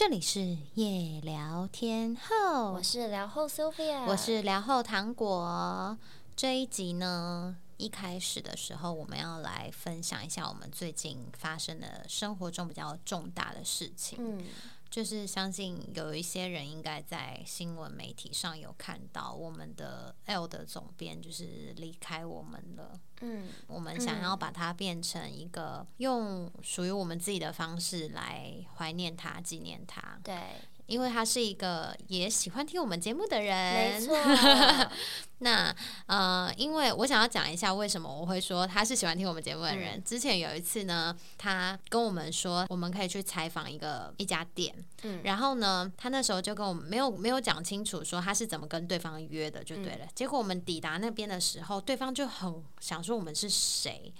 这里是夜聊天后，我是聊后 Sophia，我是聊后糖果。这一集呢，一开始的时候，我们要来分享一下我们最近发生的生活中比较重大的事情。嗯。就是相信有一些人应该在新闻媒体上有看到我们的 L 的总编就是离开我们了。嗯，我们想要把它变成一个用属于我们自己的方式来怀念他、纪念他。对。因为他是一个也喜欢听我们节目的人，没错。那呃，因为我想要讲一下为什么我会说他是喜欢听我们节目的人。之前有一次呢，他跟我们说我们可以去采访一个一家店，嗯，然后呢，他那时候就跟我们没有没有讲清楚说他是怎么跟对方约的，就对了。结果我们抵达那边的时候，对方就很想说我们是谁。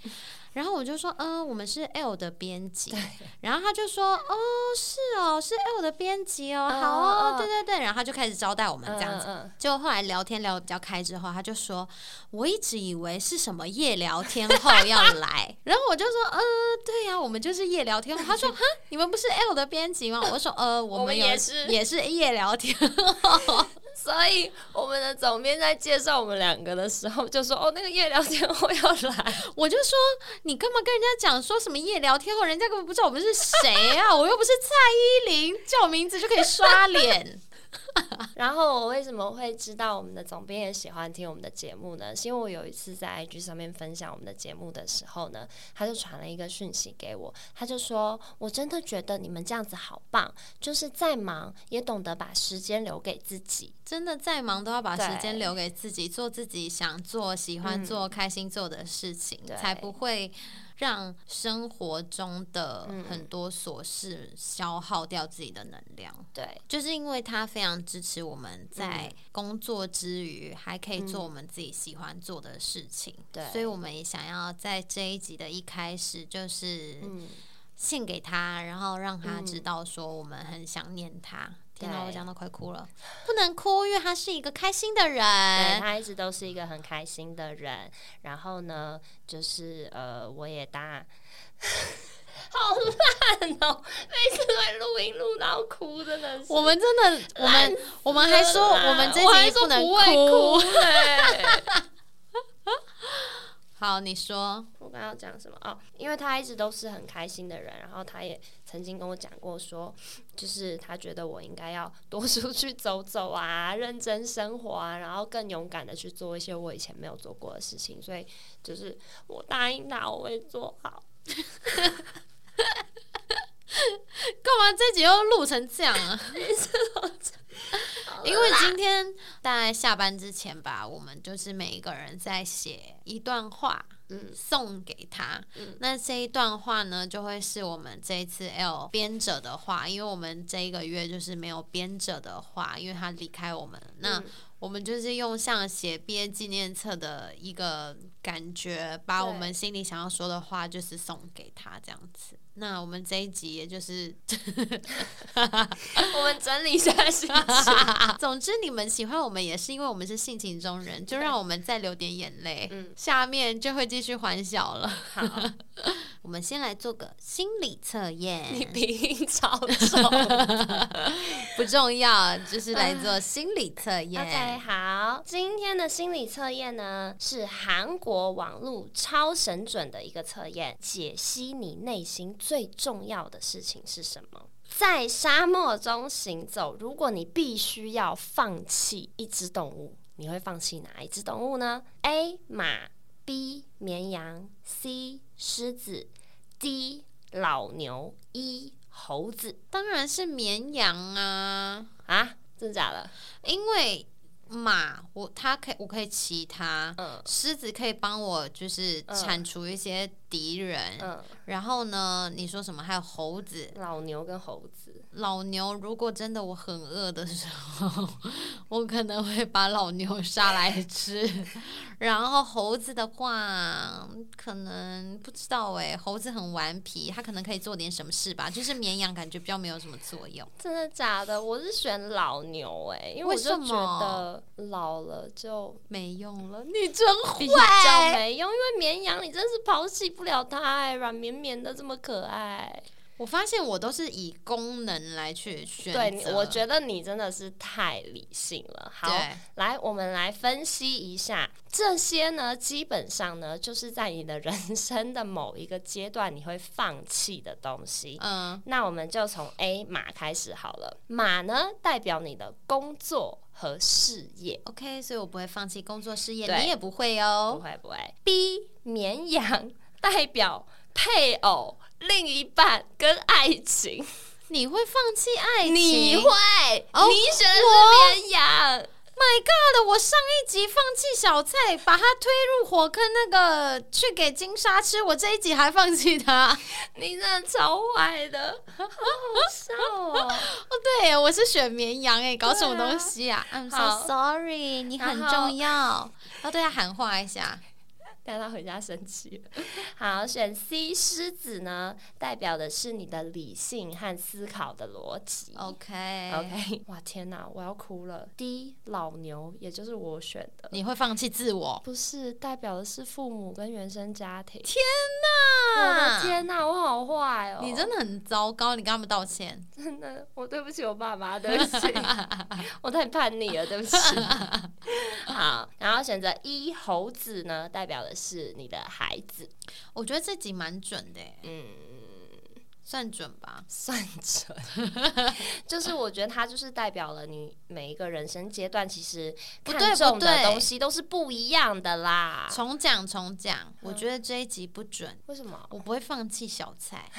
然后我就说，嗯，我们是 L 的编辑。然后他就说，哦，是哦，是 L 的编辑哦，好哦，对对对。然后他就开始招待我们这样子。就后来聊天聊得比较开之后，他就说，我一直以为是什么夜聊天后要来。然后我就说，嗯，对呀，我们就是夜聊天后。他说，哈，你们不是 L 的编辑吗？我说，呃，我们也是，也是夜聊天。所以我们的总编在介绍我们两个的时候，就说：“哦，那个夜聊天后要来。”我就说：“你干嘛跟人家讲说什么夜聊天后？人家根本不知道我们是谁啊！我又不是蔡依林，叫我名字就可以刷脸。” 然后我为什么会知道我们的总编也喜欢听我们的节目呢？是因为我有一次在 IG 上面分享我们的节目的时候呢，他就传了一个讯息给我，他就说：“我真的觉得你们这样子好棒，就是再忙也懂得把时间留给自己，真的再忙都要把时间留给自己，做自己想做、喜欢做、开心做的事情，才不会。”让生活中的很多琐事消耗掉自己的能量，对，就是因为他非常支持我们在工作之余还可以做我们自己喜欢做的事情，对，所以我们也想要在这一集的一开始就是献给他，然后让他知道说我们很想念他。天哪，我讲到快哭了，不能哭，因为他是一个开心的人。对他一直都是一个很开心的人。然后呢，就是呃，我也大，好烂哦！每次会录音录到哭，真的是。我们真的，我们我们还说我们这集不能哭。好，你说我刚要讲什么哦？因为他一直都是很开心的人，然后他也曾经跟我讲过，说就是他觉得我应该要多出去走走啊，认真生活啊，然后更勇敢的去做一些我以前没有做过的事情。所以就是我答应他，我会做好。干嘛这集又录成这样啊？因为今天大概下班之前吧，我们就是每一个人在写一段话，嗯，送给他。那这一段话呢，就会是我们这一次 L 编者的话，因为我们这一个月就是没有编者的话，因为他离开我们。那我们就是用像写毕业纪念册的一个感觉，把我们心里想要说的话，就是送给他这样子。那我们这一集也就是，我们整理一下心情。总之，你们喜欢我们也是因为我们是性情中人，就让我们再流点眼泪，嗯，下面就会继续欢笑了。好，我们先来做个心理测验。你鼻音超重，不重要，就是来做心理测验。OK，好，今天的心理测验呢是韩国网络超神准的一个测验，解析你内心。最重要的事情是什么？在沙漠中行走，如果你必须要放弃一只动物，你会放弃哪一只动物呢？A. 马 B. 绵羊 C. 狮子 D. 老牛 E. 猴子？当然是绵羊啊！啊，真的假的？因为。马，我它可以，我可以骑它。嗯，狮子可以帮我，就是铲除一些敌人。嗯，然后呢，你说什么？还有猴子，老牛跟猴子。老牛，如果真的我很饿的时候，我可能会把老牛杀来吃。然后猴子的话，可能不知道哎，猴子很顽皮，它可能可以做点什么事吧。就是绵羊感觉比较没有什么作用。真的假的？我是选老牛哎，因为我就觉得老了就没用了。你真坏，比较没用，因为绵羊你真是抛弃不了它哎，软绵绵的这么可爱。我发现我都是以功能来去选对，我觉得你真的是太理性了。好，来，我们来分析一下这些呢。基本上呢，就是在你的人生的某一个阶段，你会放弃的东西。嗯，那我们就从 A 马开始好了。马呢，代表你的工作和事业。OK，所以我不会放弃工作事业，你也不会哦。不会不会。B 绵羊代表配偶。另一半跟爱情，你会放弃爱情？你会？你选的是绵羊。My God！我上一集放弃小菜，把他推入火坑，那个去给金沙吃。我这一集还放弃他，你真的超坏的，好好笑哦！哦，对，我是选绵羊哎，搞什么东西啊？I'm so sorry，你很重要，要对他喊话一下。带他回家生气。好，选 C 狮子呢，代表的是你的理性和思考的逻辑。OK OK。哇天哪，我要哭了。D 老牛，也就是我选的。你会放弃自我？不是，代表的是父母跟原生家庭。天哪！我的天哪，我好坏哦！你真的很糟糕，你跟他们道歉。真的，我对不起我爸妈，对不起，我太叛逆了，对不起。好，然后选择一猴子呢，代表的。是你的孩子，我觉得这集蛮准的，嗯，算准吧，算准。就是我觉得它就是代表了你每一个人生阶段，其实看重的东西都是不一样的啦。重讲重讲，我觉得这一集不准，为什么？我不会放弃小菜。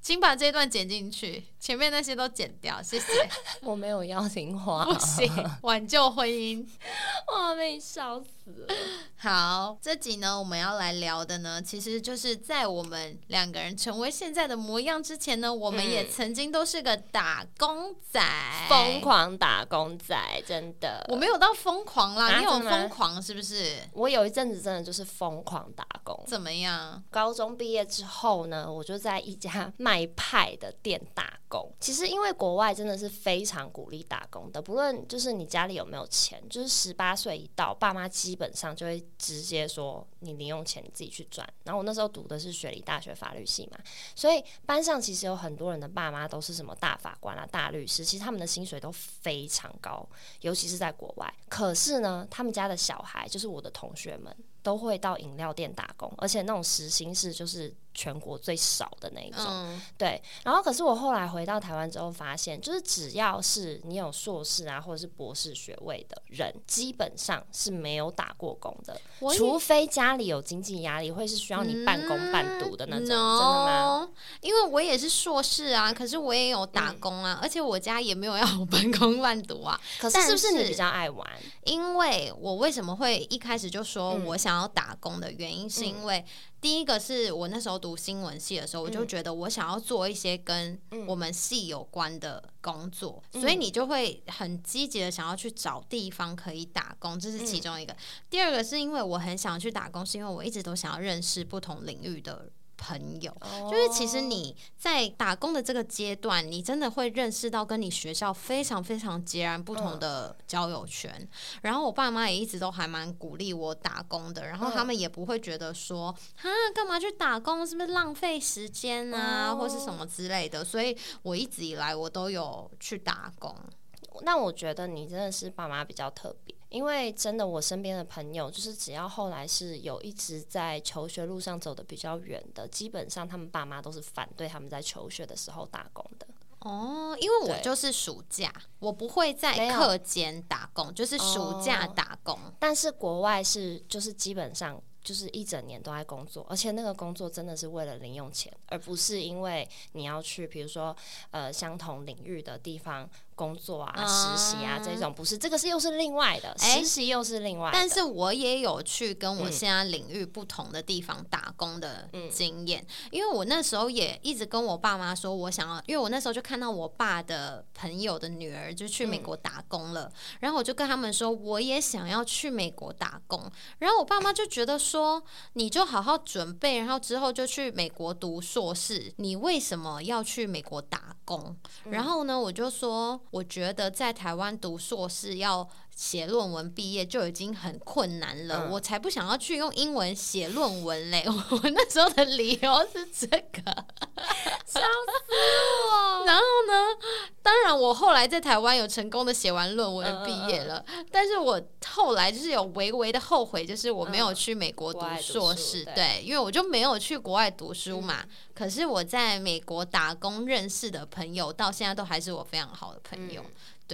请把这段剪进去，前面那些都剪掉，谢谢。我没有邀请花，不行，挽救婚姻，我被笑死了。好，这集呢，我们要来聊的呢，其实就是在我们两个人成为现在的模样之前呢，我们也曾经都是个打工仔，疯狂打工仔，真的。我没有到疯狂啦，你有疯狂是不是？我有一阵子真的就是疯狂打工，怎么样？高中毕业之后呢，我就在一家。卖派的店打工，其实因为国外真的是非常鼓励打工的，不论就是你家里有没有钱，就是十八岁一到，爸妈基本上就会直接说你零用钱你自己去赚。然后我那时候读的是雪梨大学法律系嘛，所以班上其实有很多人的爸妈都是什么大法官啊、大律师，其实他们的薪水都非常高，尤其是在国外。可是呢，他们家的小孩就是我的同学们。都会到饮料店打工，而且那种时薪是就是全国最少的那一种。对，然后可是我后来回到台湾之后，发现就是只要是你有硕士啊或者是博士学位的人，基本上是没有打过工的，除非家里有经济压力，会是需要你半工半读的那种。真的吗？因为我也是硕士啊，可是我也有打工啊，而且我家也没有要我半工半读啊。可是是不是你比较爱玩？因为我为什么会一开始就说我想。要打工的原因是因为，第一个是我那时候读新闻系的时候，我就觉得我想要做一些跟我们系有关的工作，所以你就会很积极的想要去找地方可以打工，这是其中一个。第二个是因为我很想去打工，是因为我一直都想要认识不同领域的。朋友，就是其实你在打工的这个阶段，你真的会认识到跟你学校非常非常截然不同的交友圈。然后我爸妈也一直都还蛮鼓励我打工的，然后他们也不会觉得说啊，干嘛去打工，是不是浪费时间啊，或是什么之类的。所以我一直以来我都有去打工。那我觉得你真的是爸妈比较特别。因为真的，我身边的朋友，就是只要后来是有一直在求学路上走的比较远的，基本上他们爸妈都是反对他们在求学的时候打工的。哦，因为我就是暑假，我不会在课间打工，就是暑假打工。但是国外是，就是基本上就是一整年都在工作，而且那个工作真的是为了零用钱，而不是因为你要去，比如说呃相同领域的地方。工作啊，实习啊，这种不是这个是又是另外的，实习又是另外。但是我也有去跟我现在领域不同的地方打工的经验，因为我那时候也一直跟我爸妈说，我想要，因为我那时候就看到我爸的朋友的女儿就去美国打工了，然后我就跟他们说，我也想要去美国打工，然后我爸妈就觉得说，你就好好准备，然后之后就去美国读硕士，你为什么要去美国打工？然后呢，我就说。我觉得在台湾读硕士要写论文毕业就已经很困难了，我才不想要去用英文写论文嘞。我那时候的理由是这个，笑死我。然后呢，当然我后来在台湾有成功的写完论文毕业了，但是我后来就是有微微的后悔，就是我没有去美国读硕士，对，因为我就没有去国外读书嘛。可是我在美国打工认识的朋友，到现在都还是我非常好的朋友。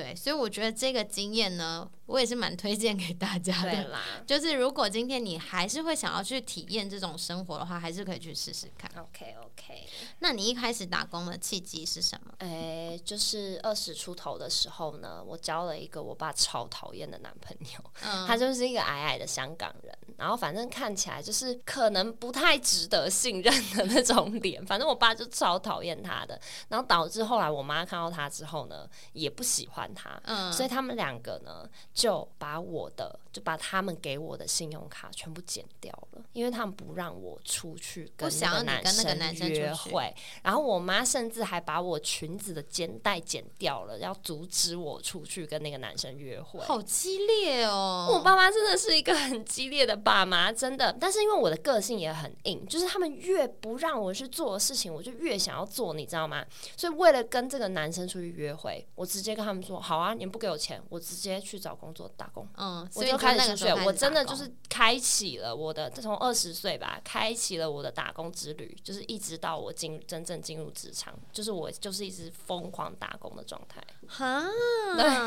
对，所以我觉得这个经验呢，我也是蛮推荐给大家的。啦，就是如果今天你还是会想要去体验这种生活的话，还是可以去试试看。OK OK。那你一开始打工的契机是什么？哎，就是二十出头的时候呢，我交了一个我爸超讨厌的男朋友。嗯。他就是一个矮矮的香港人，然后反正看起来就是可能不太值得信任的那种脸。反正我爸就超讨厌他的，然后导致后来我妈看到他之后呢，也不喜欢。他，嗯，所以他们两个呢，就把我的，就把他们给我的信用卡全部剪掉了，因为他们不让我出去跟那个男生约会。然后我妈甚至还把我裙子的肩带剪掉了，要阻止我出去跟那个男生约会。好激烈哦！我爸妈真的是一个很激烈的爸妈，真的。但是因为我的个性也很硬，就是他们越不让我去做的事情，我就越想要做，你知道吗？所以为了跟这个男生出去约会，我直接跟他们。说好啊，你们不给我钱，我直接去找工作打工。嗯，我就开始出去，我真的就是开启了我的，从二十岁吧，开启了我的打工之旅，就是一直到我进真正进入职场，就是我就是一直疯狂打工的状态。哈，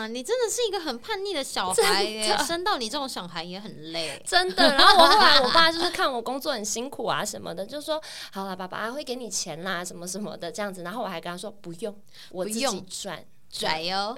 你真的是一个很叛逆的小 孩，生到你这种小孩也很累，真的。然后我后来我爸就是看我工作很辛苦啊什么的，就说好了，爸爸会给你钱啦，什么什么的这样子。然后我还跟他说不用，我自己赚。拽哟！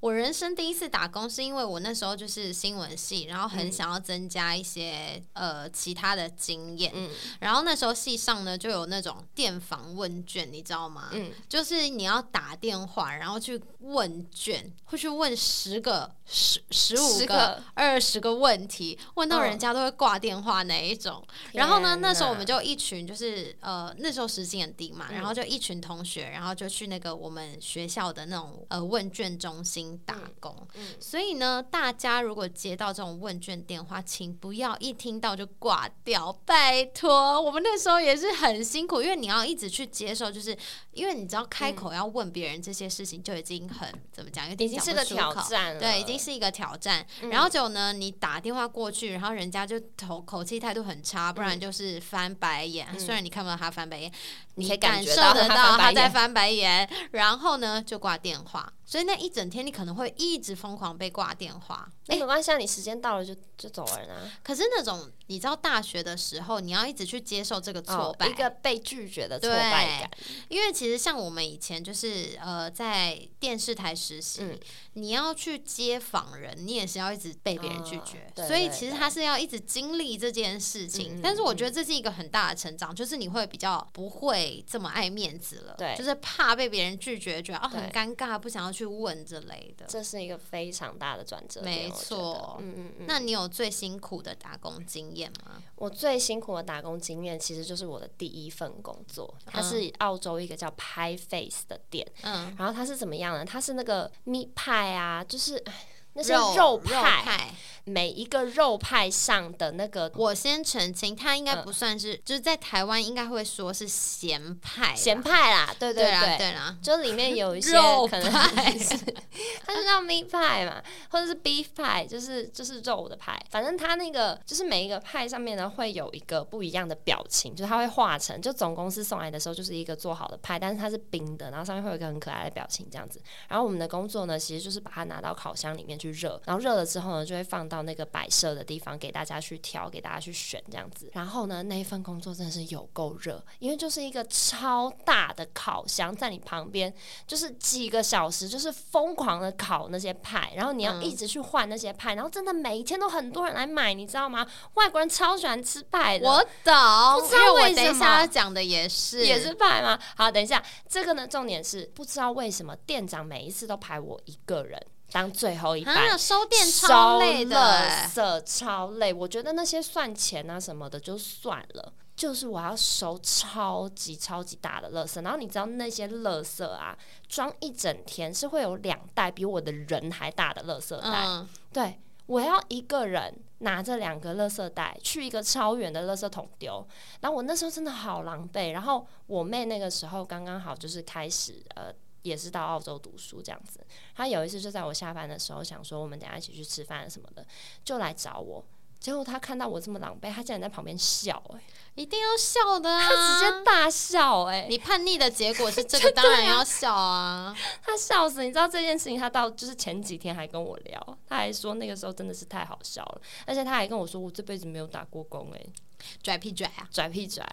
我人生第一次打工是因为我那时候就是新闻系，然后很想要增加一些呃其他的经验。嗯，然后那时候系上呢就有那种电访问卷，你知道吗？嗯，就是你要打电话，然后去问卷，会去问十个、十十五个、二十个问题，问到人家都会挂电话那一种。然后呢，那时候我们就一群，就是呃那时候时薪很低嘛，然后就一群同学，然后就去那个我们学校的那种呃问卷中心。打工，所以呢，大家如果接到这种问卷电话，请不要一听到就挂掉，拜托。我们那时候也是很辛苦，因为你要一直去接受，就是因为你知道开口要问别人这些事情就已经很怎么讲，已经是个挑战，对，已经是一个挑战。然后就呢，你打电话过去，然后人家就口口气态度很差，不然就是翻白眼。虽然你看不到他翻白眼，你也感受得到他在翻白眼，然后呢就挂电话。所以那一整天你可能会一直疯狂被挂电话，哎，没关系，啊，你时间到了就就走人啊。可是那种你知道大学的时候，你要一直去接受这个挫败，一个被拒绝的挫败感。因为其实像我们以前就是呃在电视台实习，你要去接访人，你也是要一直被别人拒绝，所以其实他是要一直经历这件事情。但是我觉得这是一个很大的成长，就是你会比较不会这么爱面子了，对，就是怕被别人拒绝，觉得啊很尴尬，不想要。去问之类的，这是一个非常大的转折。没错，嗯嗯嗯。那你有最辛苦的打工经验吗？我最辛苦的打工经验其实就是我的第一份工作，它是澳洲一个叫 Pie Face 的店。嗯，然后它是怎么样呢？它是那个 meat pie 啊，就是那是肉派。每一个肉派上的那个，我先澄清，它应该不算是，就是在台湾应该会说是咸派，咸派啦，对对对，对。啦，就里面有一些 可能是，它就叫 meat 派嘛，或者是 beef 派，就是就是肉的派，反正它那个就是每一个派上面呢会有一个不一样的表情，就是它会画成，就总公司送来的时候就是一个做好的派，但是它是冰的，然后上面会有一个很可爱的表情这样子，然后我们的工作呢其实就是把它拿到烤箱里面去热，然后热了之后呢就会放到。那个摆设的地方给大家去挑，给大家去选这样子。然后呢，那一份工作真的是有够热，因为就是一个超大的烤箱在你旁边，就是几个小时，就是疯狂的烤那些派。然后你要一直去换那些派，然后真的每一天都很多人来买，你知道吗？外国人超喜欢吃派的。我懂，不知道为什么讲的也是也是派吗？好，等一下，这个呢，重点是不知道为什么店长每一次都排我一个人。当最后一班收电超累的，色超累。我觉得那些算钱啊什么的就算了，就是我要收超级超级大的垃圾。然后你知道那些垃圾啊，装一整天是会有两袋比我的人还大的垃圾袋。对我要一个人拿着两个垃圾袋去一个超远的垃圾桶丢，然后我那时候真的好狼狈。然后我妹那个时候刚刚好就是开始呃，也是到澳洲读书这样子。他有一次就在我下班的时候想说我们等下一起去吃饭什么的，就来找我。结果他看到我这么狼狈，他竟然在旁边笑，哎，一定要笑的啊！他直接大笑，哎，你叛逆的结果是这 个，当然要笑啊！他笑死，你知道这件事情，他到就是前几天还跟我聊，他还说那个时候真的是太好笑了，而且他还跟我说，我这辈子没有打过工，哎，拽屁拽啊，拽屁拽，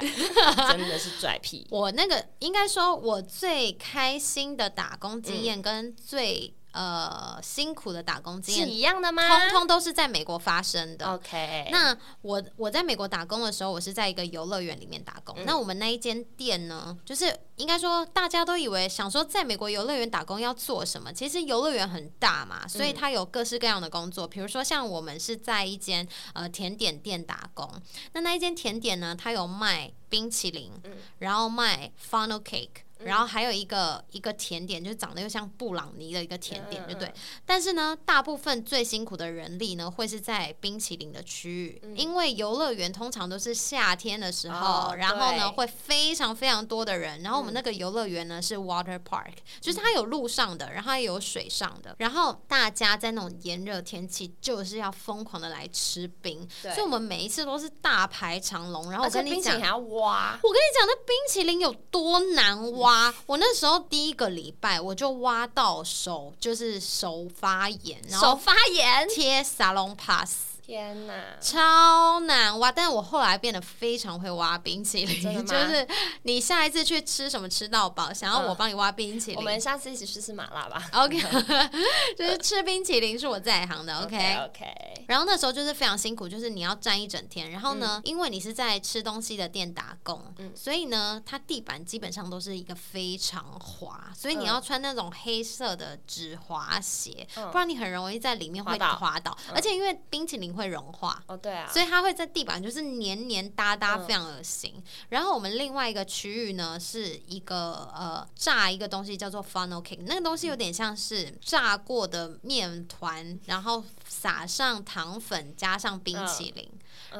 真的是拽屁！我那个应该说，我最开心的打工经验跟最。呃，辛苦的打工经验是一样的吗？通通都是在美国发生的。OK，那我我在美国打工的时候，我是在一个游乐园里面打工。那我们那一间店呢，就是应该说大家都以为想说在美国游乐园打工要做什么，其实游乐园很大嘛，所以它有各式各样的工作。比如说像我们是在一间呃甜点店打工，那那一间甜点呢，它有卖冰淇淋，然后卖 funnel cake。然后还有一个一个甜点，就是长得又像布朗尼的一个甜点，对不对？但是呢，大部分最辛苦的人力呢，会是在冰淇淋的区域，因为游乐园通常都是夏天的时候，然后呢会非常非常多的人。然后我们那个游乐园呢是 water park，就是它有路上的，然后也有水上的。然后大家在那种炎热天气，就是要疯狂的来吃冰，所以我们每一次都是大排长龙。然后我跟你讲，还要挖。我跟你讲，那冰淇淋有多难挖。挖我那时候第一个礼拜我就挖到手，就是手发炎，然后手发炎贴沙龙 pass。天哪，超难挖！但是我后来变得非常会挖冰淇淋，就是你下一次去吃什么吃到饱，想要我帮你挖冰淇淋，我们下次一起去吃麻辣吧。OK，就是吃冰淇淋是我在行的。OK OK。然后那时候就是非常辛苦，就是你要站一整天。然后呢，因为你是在吃东西的店打工，所以呢，它地板基本上都是一个非常滑，所以你要穿那种黑色的纸滑鞋，不然你很容易在里面会滑倒。而且因为冰淇淋。会融化哦，对啊，所以它会在地板就是黏黏哒哒，非常恶心。然后我们另外一个区域呢，是一个呃炸一个东西叫做 funnel cake，那个东西有点像是炸过的面团，然后撒上糖粉，加上冰淇淋。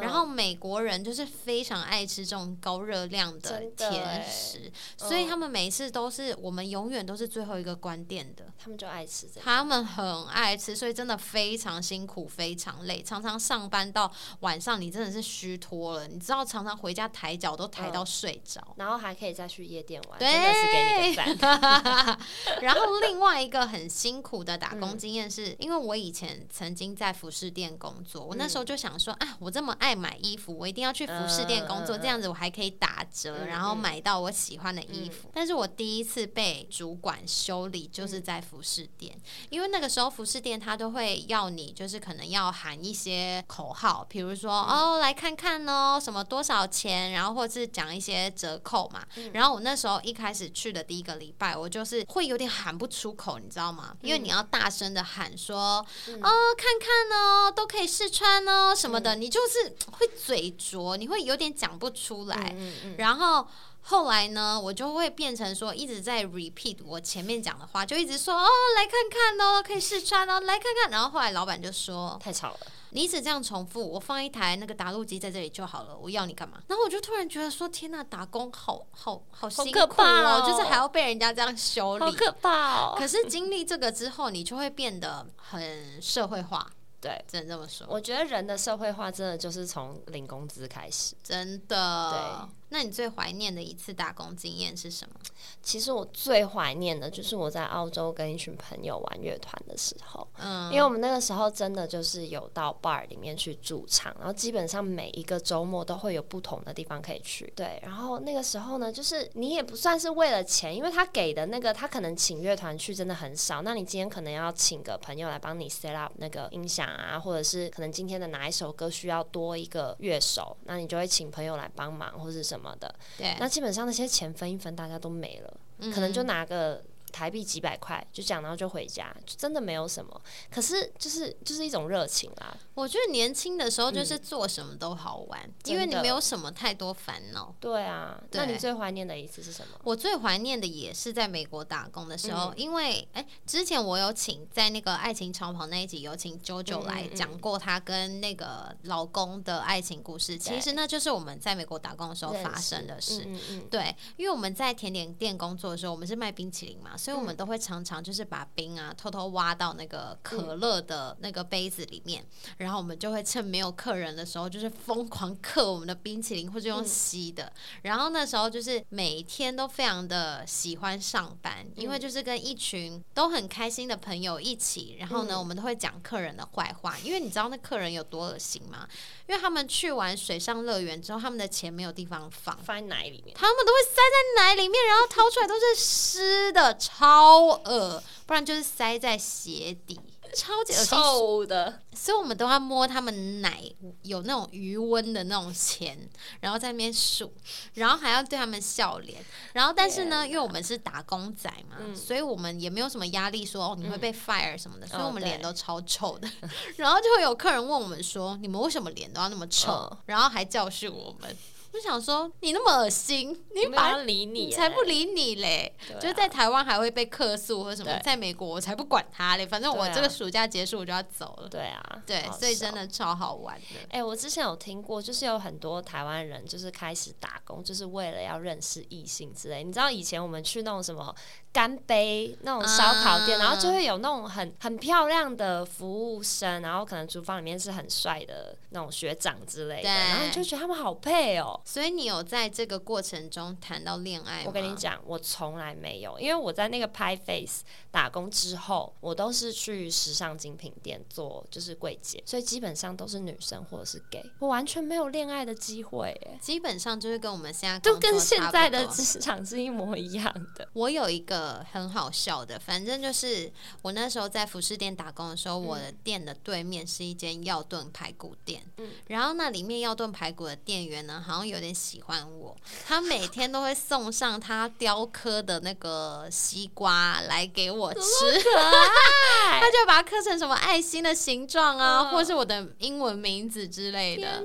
然后美国人就是非常爱吃这种高热量的甜食，所以他们每一次都是我们永远都是最后一个关店的。他们就爱吃这，他们很爱吃，所以真的非常辛苦，非常累，常常上班到晚上，你真的是虚脱了。你知道，常常回家抬脚都抬到睡着，然后还可以再去夜店玩，真的是给你个赞。然后另外一个很辛苦的打工经验是，因为我以前曾经在服饰店工作，我那时候就想说，啊，我这么爱买衣服，我一定要去服饰店工作，这样子我还可以打折，然后买到我喜欢的衣服。但是我第一次被主管修理，就是在服饰店，因为那个时候服饰店他都会要你，就是可能要喊一些口号，比如说哦，来看看哦，什么多少钱，然后或是讲一些折扣嘛。然后我那时候一开始去的第一个礼拜，我就是会有点喊不出口，你知道吗？因为你要大声的喊说哦，看看哦，都可以试穿哦，什么的，你就是会。嘴拙，你会有点讲不出来。然后后来呢，我就会变成说一直在 repeat 我前面讲的话，就一直说哦，来看看哦，可以试穿哦，来看看。然后后来老板就说太吵了，你一直这样重复，我放一台那个打录机在这里就好了，我要你干嘛？然后我就突然觉得说，天呐，打工好好好辛苦哦，就是还要被人家这样修理，好可怕哦。可是经历这个之后，你就会变得很社会化。对，只能这么说。我觉得人的社会化真的就是从领工资开始，真的。对。那你最怀念的一次打工经验是什么？其实我最怀念的就是我在澳洲跟一群朋友玩乐团的时候，嗯，因为我们那个时候真的就是有到 bar 里面去驻唱，然后基本上每一个周末都会有不同的地方可以去。对，然后那个时候呢，就是你也不算是为了钱，因为他给的那个他可能请乐团去真的很少，那你今天可能要请个朋友来帮你 set up 那个音响啊，或者是可能今天的哪一首歌需要多一个乐手，那你就会请朋友来帮忙或者什么的。对，那基本上那些钱分一分，大家都没了，可能就拿个台币几百块，就讲然后就回家，就真的没有什么。可是就是就是一种热情啦。我觉得年轻的时候就是做什么都好玩，因为你没有什么太多烦恼。对啊，那你最怀念的一次是什么？我最怀念的也是在美国打工的时候，因为哎，之前我有请在那个爱情长跑那一集有请 JoJo 来讲过他跟那个老公的爱情故事。其实那就是我们在美国打工的时候发生的事。对，因为我们在甜点店工作的时候，我们是卖冰淇淋嘛，所以我们都会常常就是把冰啊偷偷挖到那个可乐的那个杯子里面。然后我们就会趁没有客人的时候，就是疯狂刻我们的冰淇淋，或者用吸的。然后那时候就是每天都非常的喜欢上班，因为就是跟一群都很开心的朋友一起。然后呢，我们都会讲客人的坏话，因为你知道那客人有多恶心吗？因为他们去完水上乐园之后，他们的钱没有地方放，放在奶里面，他们都会塞在奶里面，然后掏出来都是湿的，超恶。不然就是塞在鞋底。超级臭的，所以我们都要摸他们奶有那种余温的那种钱，然后在那边数，然后还要对他们笑脸，然后但是呢，因为我们是打工仔嘛，所以我们也没有什么压力，说哦你会被 fire 什么的，所以我们脸都超臭的，然后就会有客人问我们说，你们为什么脸都要那么臭？然后还教训我们。就想说你那么恶心，你把理你才不理你嘞！就是在台湾还会被客诉或者什么，在美国我才不管他嘞。反正我这个暑假结束我就要走了。对啊，对，所以真的超好玩的。哎，我之前有听过，就是有很多台湾人就是开始打工，就是为了要认识异性之类。你知道以前我们去那种什么干杯那种烧烤店，然后就会有那种很很漂亮的服务生，然后可能厨房里面是很帅的那种学长之类的，然后你就觉得他们好配哦。所以你有在这个过程中谈到恋爱吗？我跟你讲，我从来没有，因为我在那个拍 face 打工之后，我都是去时尚精品店做就是柜姐，所以基本上都是女生或者是 gay，我完全没有恋爱的机会。基本上就是跟我们现在就跟现在的职场是一模一样的。我有一个很好笑的，反正就是我那时候在服饰店打工的时候，我的店的对面是一间药炖排骨店，嗯，然后那里面药炖排骨的店员呢，好像有点喜。喜欢我，他每天都会送上他雕刻的那个西瓜来给我吃，他就把它刻成什么爱心的形状啊，或是我的英文名字之类的。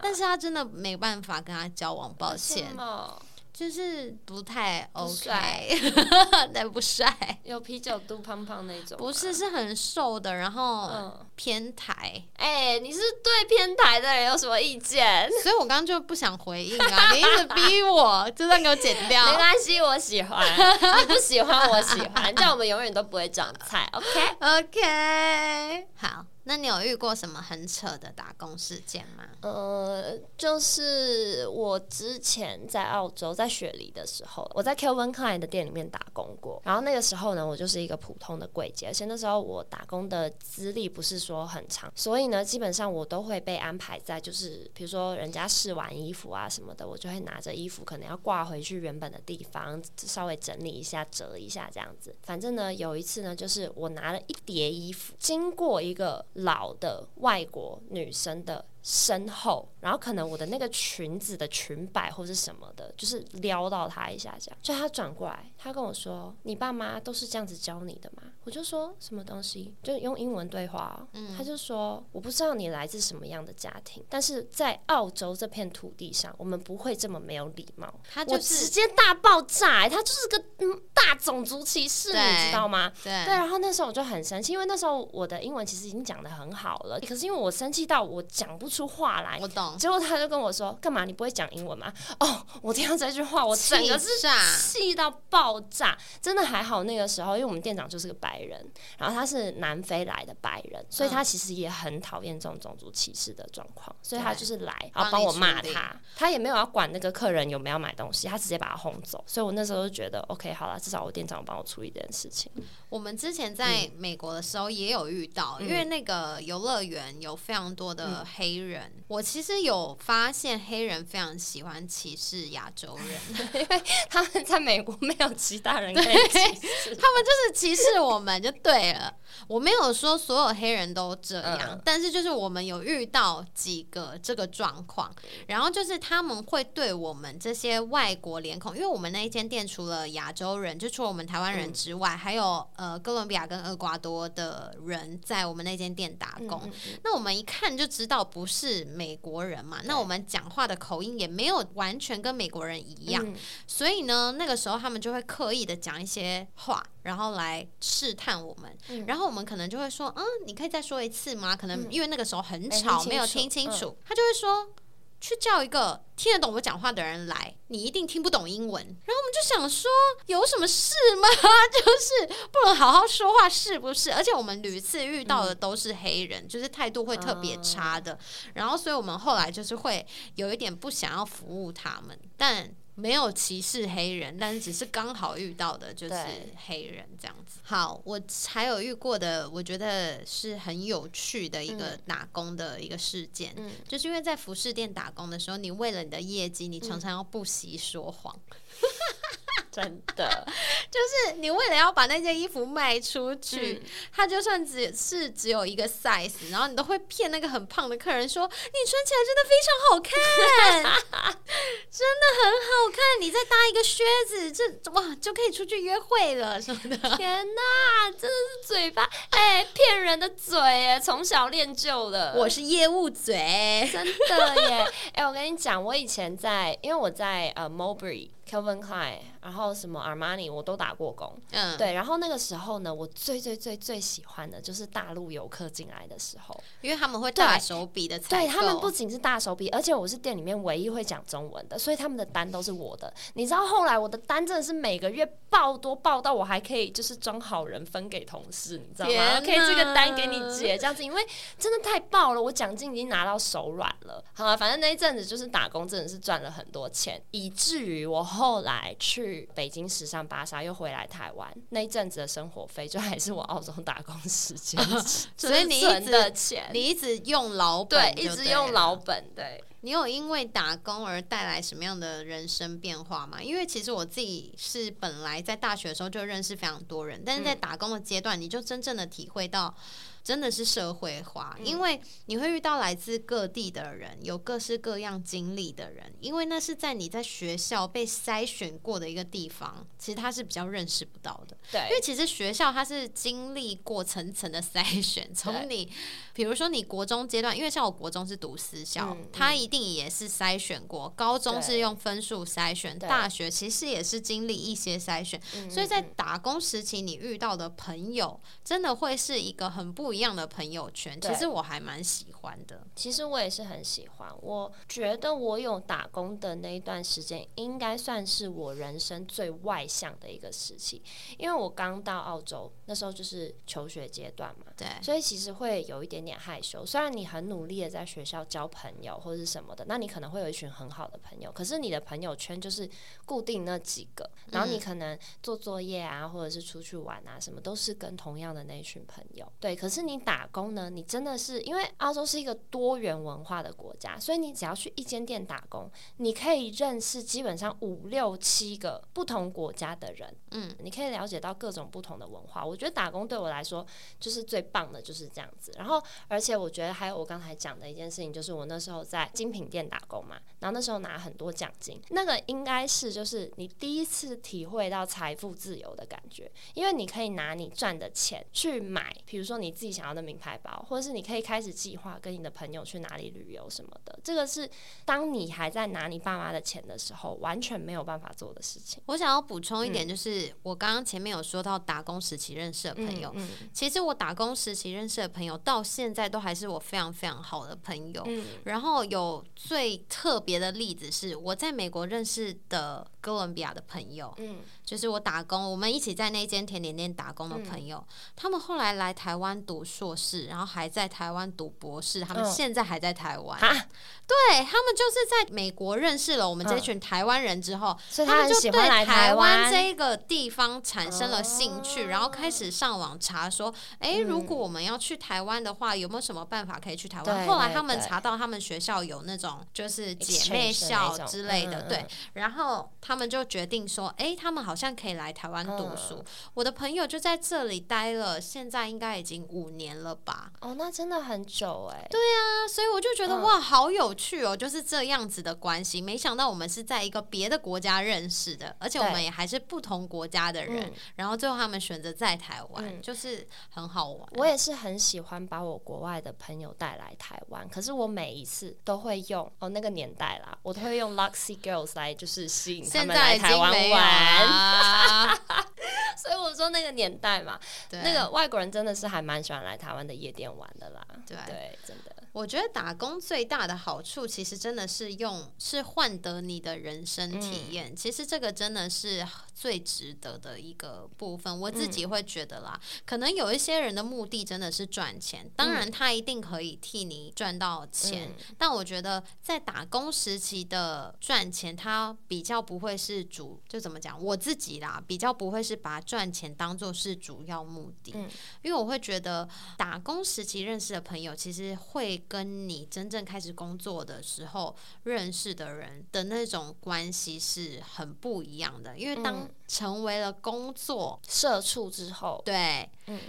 但是他真的没办法跟他交往，抱歉。就是不太 OK，但不帅，有啤酒肚胖胖那种，不是是很瘦的，然后偏台。哎，你是对偏台的人有什么意见？所以我刚刚就不想回应啊，你一直逼我，就算给我剪掉，没关系，我喜欢，你不喜欢我喜欢，这样我们永远都不会长菜。OK，OK，好。那你有遇过什么很扯的打工事件吗？呃，就是我之前在澳洲在雪梨的时候，我在 Kelvin Klein 的店里面打工过。然后那个时候呢，我就是一个普通的柜姐，而且那时候我打工的资历不是说很长，所以呢，基本上我都会被安排在就是比如说人家试完衣服啊什么的，我就会拿着衣服可能要挂回去原本的地方，稍微整理一下、折一下这样子。反正呢，有一次呢，就是我拿了一叠衣服，经过一个。老的外国女生的。身后，然后可能我的那个裙子的裙摆或是什么的，就是撩到他一下，这样。就他转过来，他跟我说：“你爸妈都是这样子教你的吗？”我就说什么东西，就用英文对话。嗯，他就说：“我不知道你来自什么样的家庭，但是在澳洲这片土地上，我们不会这么没有礼貌。”他就直接大爆炸，他就是个嗯大种族歧视，你知道吗？对对。然后那时候我就很生气，因为那时候我的英文其实已经讲的很好了，可是因为我生气到我讲不出。出话来，我懂。结果他就跟我说：“干嘛？你不会讲英文吗？”哦，我听到这句话，我整个是气到爆炸。真的还好，那个时候，因为我们店长就是个白人，然后他是南非来的白人，所以他其实也很讨厌这种种族歧视的状况，所以他就是来然后帮我骂他，他也没有要管那个客人有没有买东西，他直接把他轰走。所以我那时候就觉得，OK，好了，至少我店长帮我处理这件事情。我们之前在美国的时候也有遇到，因为那个游乐园有非常多的黑。人，我其实有发现黑人非常喜欢歧视亚洲人，因为他们在美国没有其他人可以歧视，他们就是歧视我们就对了。我没有说所有黑人都这样，但是就是我们有遇到几个这个状况，然后就是他们会对我们这些外国脸孔，因为我们那一间店除了亚洲人，就除了我们台湾人之外，还有呃哥伦比亚跟厄瓜多的人在我们那间店打工。那我们一看就知道不是美国人嘛，那我们讲话的口音也没有完全跟美国人一样，所以呢，那个时候他们就会刻意的讲一些话。然后来试探我们，然后我们可能就会说：“嗯，你可以再说一次吗？”可能因为那个时候很吵，没有听清楚。他就会说：“去叫一个听得懂我讲话的人来，你一定听不懂英文。”然后我们就想说：“有什么事吗？就是不能好好说话，是不是？”而且我们屡次遇到的都是黑人，就是态度会特别差的。然后，所以我们后来就是会有一点不想要服务他们，但。没有歧视黑人，但是只是刚好遇到的就是黑人这样子。好，我还有遇过的，我觉得是很有趣的一个打工的一个事件，就是因为在服饰店打工的时候，你为了你的业绩，你常常要不惜说谎。真的，就是你为了要把那件衣服卖出去，它就算只是只有一个 size，然后你都会骗那个很胖的客人说你穿起来真的非常好看，真的很好看，你再搭一个靴子，这哇就可以出去约会了什么的。天哪，真的是嘴巴哎，骗人的嘴哎，从小练就的。我是业务嘴，真的耶。哎，我跟你讲，我以前在，因为我在呃 Mulberry。Kevin Klein，然后什么 Armani 我都打过工，嗯，对，然后那个时候呢，我最最最最喜欢的就是大陆游客进来的时候，因为他们会大手笔的，对他们不仅是大手笔，而且我是店里面唯一会讲中文的，所以他们的单都是我的。你知道后来我的单真的是每个月爆多爆到我还可以就是装好人分给同事，你知道吗？可以这个单给你结这样子，因为真的太爆了，我奖金已经拿到手软了。好了，反正那一阵子就是打工，真的是赚了很多钱，以至于我。后来去北京时尚芭莎，又回来台湾，那一阵子的生活费就还是我澳洲打工时间，所以你一直钱，你一直用老本，对，一直用老本。对你有因为打工而带来什么样的人生变化吗？因为其实我自己是本来在大学的时候就认识非常多人，但是在打工的阶段，你就真正的体会到。真的是社会化，因为你会遇到来自各地的人，有各式各样经历的人，因为那是在你在学校被筛选过的一个地方，其实他是比较认识不到的。对，因为其实学校它是经历过层层的筛选，从你，比如说你国中阶段，因为像我国中是读私校，他一定也是筛选过；高中是用分数筛选，大学其实也是经历一些筛选，所以在打工时期你遇到的朋友，真的会是一个很不。一样的朋友圈，其实我还蛮喜欢的。其实我也是很喜欢。我觉得我有打工的那一段时间，应该算是我人生最外向的一个时期。因为我刚到澳洲，那时候就是求学阶段嘛，对，所以其实会有一点点害羞。虽然你很努力的在学校交朋友或者是什么的，那你可能会有一群很好的朋友，可是你的朋友圈就是固定那几个，然后你可能做作业啊，或者是出去玩啊，什么都是跟同样的那一群朋友。对，可是。你打工呢？你真的是因为澳洲是一个多元文化的国家，所以你只要去一间店打工，你可以认识基本上五六七个不同国家的人。嗯，你可以了解到各种不同的文化。我觉得打工对我来说就是最棒的，就是这样子。然后，而且我觉得还有我刚才讲的一件事情，就是我那时候在精品店打工嘛，然后那时候拿很多奖金，那个应该是就是你第一次体会到财富自由的感觉，因为你可以拿你赚的钱去买，比如说你自己。想要的名牌包，或者是你可以开始计划跟你的朋友去哪里旅游什么的。这个是当你还在拿你爸妈的钱的时候，完全没有办法做的事情。我想要补充一点，就是我刚刚前面有说到打工时期认识的朋友，其实我打工时期认识的朋友到现在都还是我非常非常好的朋友。然后有最特别的例子是我在美国认识的哥伦比亚的朋友，嗯，就是我打工，我们一起在那间甜点店打工的朋友，他们后来来台湾读硕士，然后还在台湾读博士，他们现在还在台湾。对他们就是在美国认识了我们这群台湾人之后，所以他们就对台湾这个地方产生了兴趣，然后开始上网查说，哎，如果我们要去台湾的话，有没有什么办法可以去台湾？后来他们查到他们学校有那种就是姐妹校之类的，对，然后他们就决定说，哎，他们好像可以来台湾读书。我的朋友就在这里待了，现在应该已经五年了吧？哦，那真的很久哎。对啊，所以我就觉得哇，好有趣哦，就是这样子的关系。没想到我们是在一个别的国家认识的，而且我们也还是不同国家的人。然后最后他们选择在台湾，就是很好玩。我也是很喜欢把我国外的朋友带来台湾，可是我每一次都会用哦那个年代啦，我都会用 Luxy Girls 来就是吸引他们来台湾玩。所以我说那个年代嘛，那个外国人真的是还蛮喜欢来台湾的夜店玩的啦。对，真的。我觉得打工最大的好处，其实真的是用是换得你的人生体验。其实这个真的是最值得的一个部分。我自己会觉得啦，可能有一些人的目的真的是赚钱，当然他一定可以替你赚到钱。但我觉得在打工时期的赚钱，他比较不会是主，就怎么讲？我自己啦，比较不会是把赚钱当做是主要目的。因为我会觉得打工时期认识的朋友，其实会。跟你真正开始工作的时候认识的人的那种关系是很不一样的，因为当成为了工作社畜之后，对，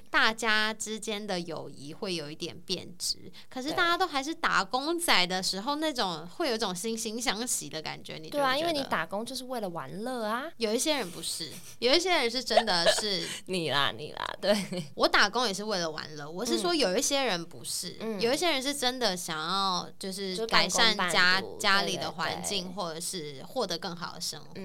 大家之间的友谊会有一点变质。可是大家都还是打工仔的时候，那种会有一种惺惺相惜的感觉。你对啊，因为你打工就是为了玩乐啊。有一些人不是，有一些人是真的是 你啦，你啦。对我打工也是为了玩乐。我是说有一些人不是，有一些人是真。的想要就是改善家家里的环境，或者是获得更好的生活。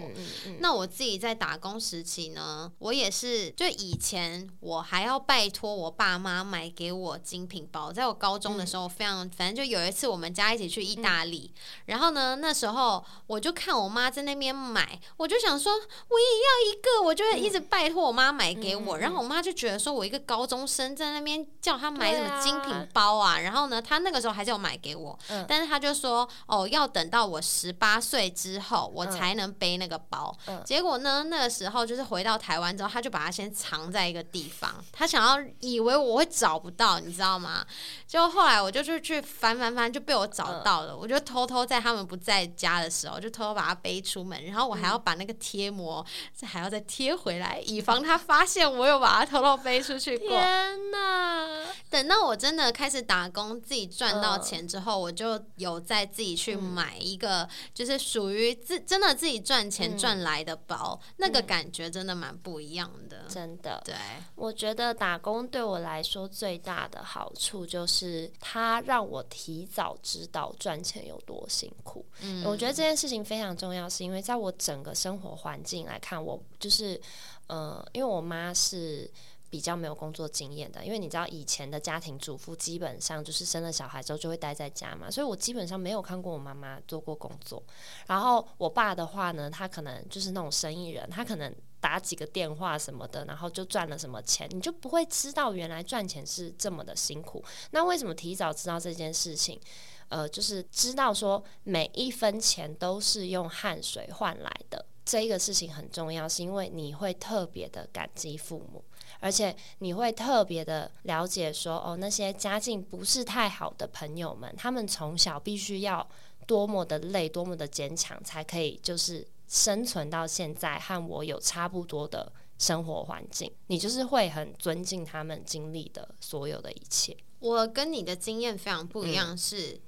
那我自己在打工时期呢，我也是，就以前我还要拜托我爸妈买给我精品包。在我高中的时候，非常反正就有一次我们家一起去意大利，然后呢，那时候我就看我妈在那边买，我就想说我也要一个，我就会一直拜托我妈买给我。然后我妈就觉得说我一个高中生在那边叫她买什么精品包啊，然后呢，她那。个时候还是有买给我，但是她就说哦，要等到我十八岁之后，我才能背那个包。结果呢，那个时候就是回到台湾之后，他就把它先藏在一个地方，他想要以为我会找不到，你知道吗？结果后来我就去去翻翻翻，就被我找到了。我就偷偷在他们不在家的时候，就偷偷把它背出门，然后我还要把那个贴膜还要再贴回来，以防他发现我有把它偷偷背出去过。天哪！等到我真的开始打工，自己。赚到钱之后，我就有再自己去买一个，就是属于自真的自己赚钱赚来的包，那个感觉真的蛮不一样的。真的，对，我觉得打工对我来说最大的好处就是，它让我提早知道赚钱有多辛苦。嗯，我觉得这件事情非常重要，是因为在我整个生活环境来看，我就是，呃，因为我妈是。比较没有工作经验的，因为你知道以前的家庭主妇基本上就是生了小孩之后就会待在家嘛，所以我基本上没有看过我妈妈做过工作。然后我爸的话呢，他可能就是那种生意人，他可能打几个电话什么的，然后就赚了什么钱，你就不会知道原来赚钱是这么的辛苦。那为什么提早知道这件事情？呃，就是知道说每一分钱都是用汗水换来的，这一个事情很重要，是因为你会特别的感激父母。而且你会特别的了解说，哦，那些家境不是太好的朋友们，他们从小必须要多么的累，多么的坚强，才可以就是生存到现在，和我有差不多的生活环境。你就是会很尊敬他们经历的所有的一切。我跟你的经验非常不一样，是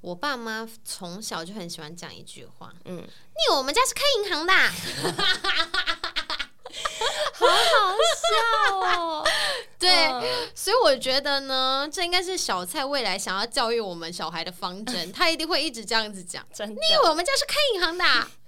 我爸妈从小就很喜欢讲一句话，嗯，你我们家是开银行的。好好笑哦！对，所以我觉得呢，这应该是小蔡未来想要教育我们小孩的方针，他一定会一直这样子讲。真的，你以为我们家是开银行的？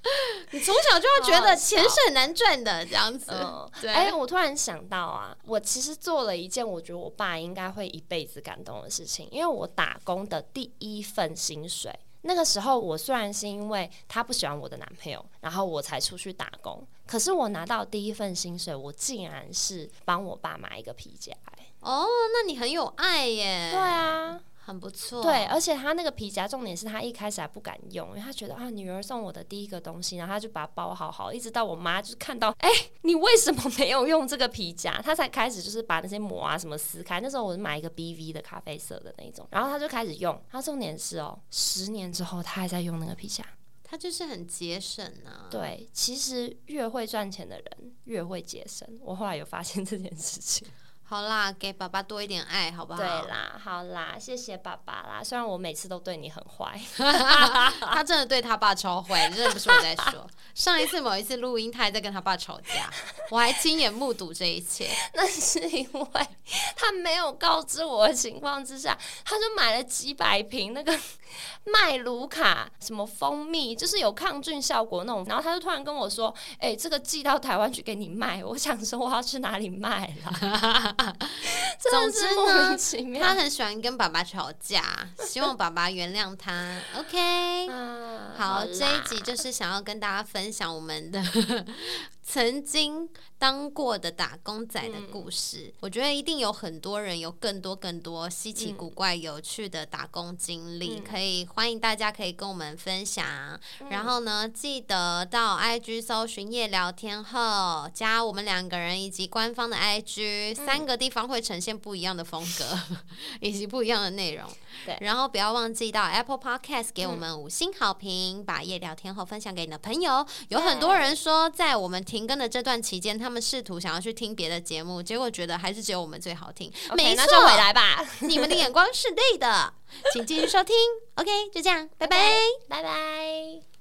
你从小就要觉得钱是很难赚的，这样子。对，哎，我突然想到啊，我其实做了一件我觉得我爸应该会一辈子感动的事情，因为我打工的第一份薪水。那个时候我虽然是因为他不喜欢我的男朋友，然后我才出去打工，可是我拿到第一份薪水，我竟然是帮我爸买一个皮夹。哦，那你很有爱耶。对啊。很不错，对，而且他那个皮夹，重点是他一开始还不敢用，因为他觉得啊，女儿送我的第一个东西，然后他就把它包好好，一直到我妈就是看到，哎，你为什么没有用这个皮夹？他才开始就是把那些膜啊什么撕开。那时候我是买一个 BV 的咖啡色的那种，然后他就开始用。他重点是哦，十年之后他还在用那个皮夹，他就是很节省啊。对，其实越会赚钱的人越会节省。我后来有发现这件事情。好啦，给爸爸多一点爱，好不好？对啦，好啦，谢谢爸爸啦。虽然我每次都对你很坏，他真的对他爸超坏，真的不是我在说。上一次某一次录音，他还在跟他爸吵架，我还亲眼目睹这一切。那是因为他没有告知我的情况之下，他就买了几百瓶那个麦卢卡什么蜂蜜，就是有抗菌效果那种。然后他就突然跟我说：“哎，这个寄到台湾去给你卖。”我想说我要去哪里卖了。总之呢，他很喜欢跟爸爸吵架，希望爸爸原谅他。OK，好，这一集就是想要跟大家分享我们的。曾经当过的打工仔的故事，我觉得一定有很多人有更多更多稀奇古怪、有趣的打工经历，可以欢迎大家可以跟我们分享。然后呢，记得到 IG 搜寻夜聊天后，加我们两个人以及官方的 IG，三个地方会呈现不一样的风格 以及不一样的内容。对，然后不要忘记到 Apple Podcast 给我们五星好评，把夜聊天后分享给你的朋友。有很多人说，在我们停更的这段期间，他们试图想要去听别的节目，结果觉得还是只有我们最好听。没错，回来吧，你们的眼光是对的，请继续收听。OK，就这样，拜拜，拜拜。